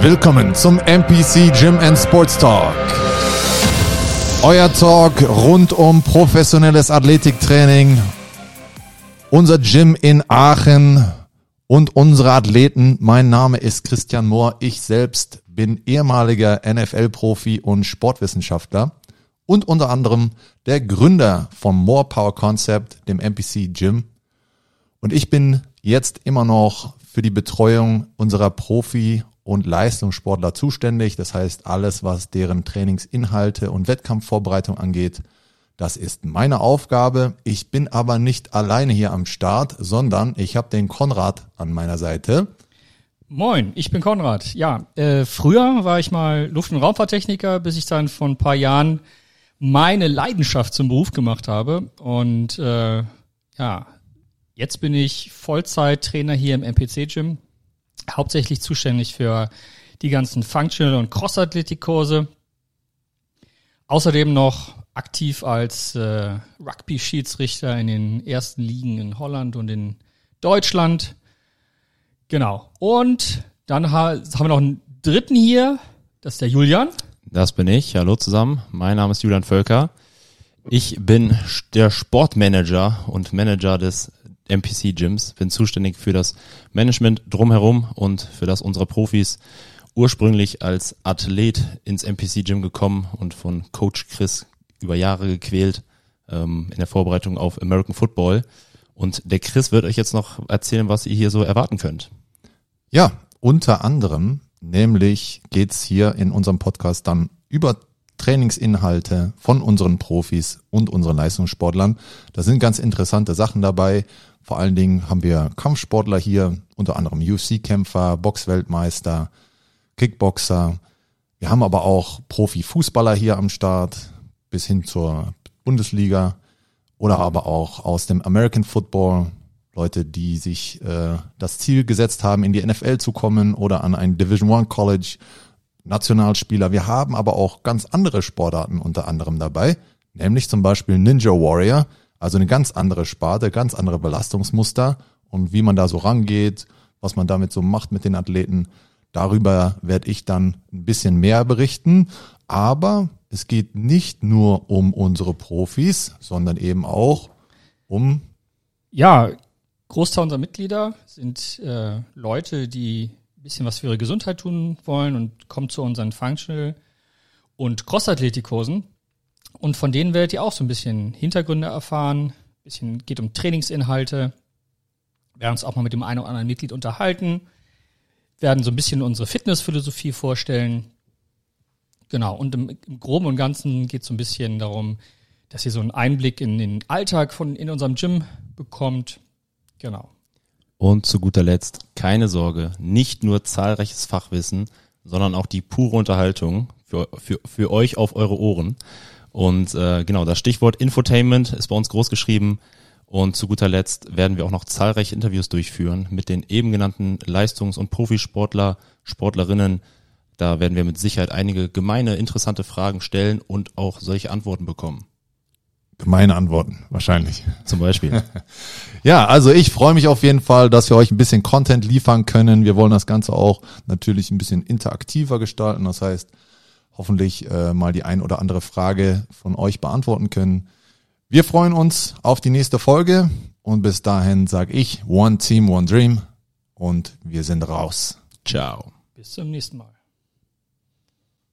Willkommen zum MPC Gym and Sports Talk. Euer Talk rund um professionelles Athletiktraining, unser Gym in Aachen und unsere Athleten. Mein Name ist Christian Mohr. Ich selbst bin ehemaliger NFL-Profi und Sportwissenschaftler und unter anderem der Gründer vom More Power Concept, dem MPC Gym. Und ich bin jetzt immer noch für die Betreuung unserer Profi- und Leistungssportler zuständig. Das heißt, alles, was deren Trainingsinhalte und Wettkampfvorbereitung angeht, das ist meine Aufgabe. Ich bin aber nicht alleine hier am Start, sondern ich habe den Konrad an meiner Seite. Moin, ich bin Konrad. Ja, äh, früher war ich mal Luft- und Raumfahrttechniker, bis ich dann vor ein paar Jahren meine Leidenschaft zum Beruf gemacht habe. Und äh, ja, jetzt bin ich Vollzeittrainer hier im MPC-Gym hauptsächlich zuständig für die ganzen Functional- und Cross-Athletik-Kurse. Außerdem noch aktiv als äh, Rugby-Schiedsrichter in den ersten Ligen in Holland und in Deutschland. Genau. Und dann ha haben wir noch einen dritten hier. Das ist der Julian. Das bin ich. Hallo zusammen. Mein Name ist Julian Völker. Ich bin der Sportmanager und Manager des MPC Gyms, bin zuständig für das Management drumherum und für das unsere Profis ursprünglich als Athlet ins MPC Gym gekommen und von Coach Chris über Jahre gequält ähm, in der Vorbereitung auf American Football. Und der Chris wird euch jetzt noch erzählen, was ihr hier so erwarten könnt. Ja, unter anderem, nämlich geht's hier in unserem Podcast dann über Trainingsinhalte von unseren Profis und unseren Leistungssportlern. Da sind ganz interessante Sachen dabei. Vor allen Dingen haben wir Kampfsportler hier, unter anderem UFC-Kämpfer, Boxweltmeister, Kickboxer. Wir haben aber auch Profifußballer hier am Start bis hin zur Bundesliga oder aber auch aus dem American Football. Leute, die sich äh, das Ziel gesetzt haben, in die NFL zu kommen oder an ein Division One College, Nationalspieler. Wir haben aber auch ganz andere Sportarten unter anderem dabei, nämlich zum Beispiel Ninja Warrior, also eine ganz andere Sparte, ganz andere Belastungsmuster und wie man da so rangeht, was man damit so macht mit den Athleten. Darüber werde ich dann ein bisschen mehr berichten. Aber es geht nicht nur um unsere Profis, sondern eben auch um. Ja, Großteil unserer Mitglieder sind äh, Leute, die bisschen was für ihre Gesundheit tun wollen und kommen zu unseren Functional- und Cross-Athletik-Kursen. Und von denen werdet ihr auch so ein bisschen Hintergründe erfahren, ein bisschen geht um Trainingsinhalte, wir werden uns auch mal mit dem einen oder anderen Mitglied unterhalten, werden so ein bisschen unsere Fitnessphilosophie vorstellen. Genau, und im, im Groben und Ganzen geht es so ein bisschen darum, dass ihr so einen Einblick in den Alltag von in unserem Gym bekommt. Genau. Und zu guter Letzt, keine Sorge, nicht nur zahlreiches Fachwissen, sondern auch die pure Unterhaltung für, für, für euch auf eure Ohren. Und äh, genau, das Stichwort Infotainment ist bei uns groß geschrieben. Und zu guter Letzt werden wir auch noch zahlreiche Interviews durchführen mit den eben genannten Leistungs- und Profisportler, Sportlerinnen. Da werden wir mit Sicherheit einige gemeine, interessante Fragen stellen und auch solche Antworten bekommen. Gemeine Antworten, wahrscheinlich. Zum Beispiel. ja, also ich freue mich auf jeden Fall, dass wir euch ein bisschen Content liefern können. Wir wollen das Ganze auch natürlich ein bisschen interaktiver gestalten. Das heißt, hoffentlich äh, mal die ein oder andere Frage von euch beantworten können. Wir freuen uns auf die nächste Folge und bis dahin sage ich One Team, One Dream und wir sind raus. Ciao. Bis zum nächsten Mal.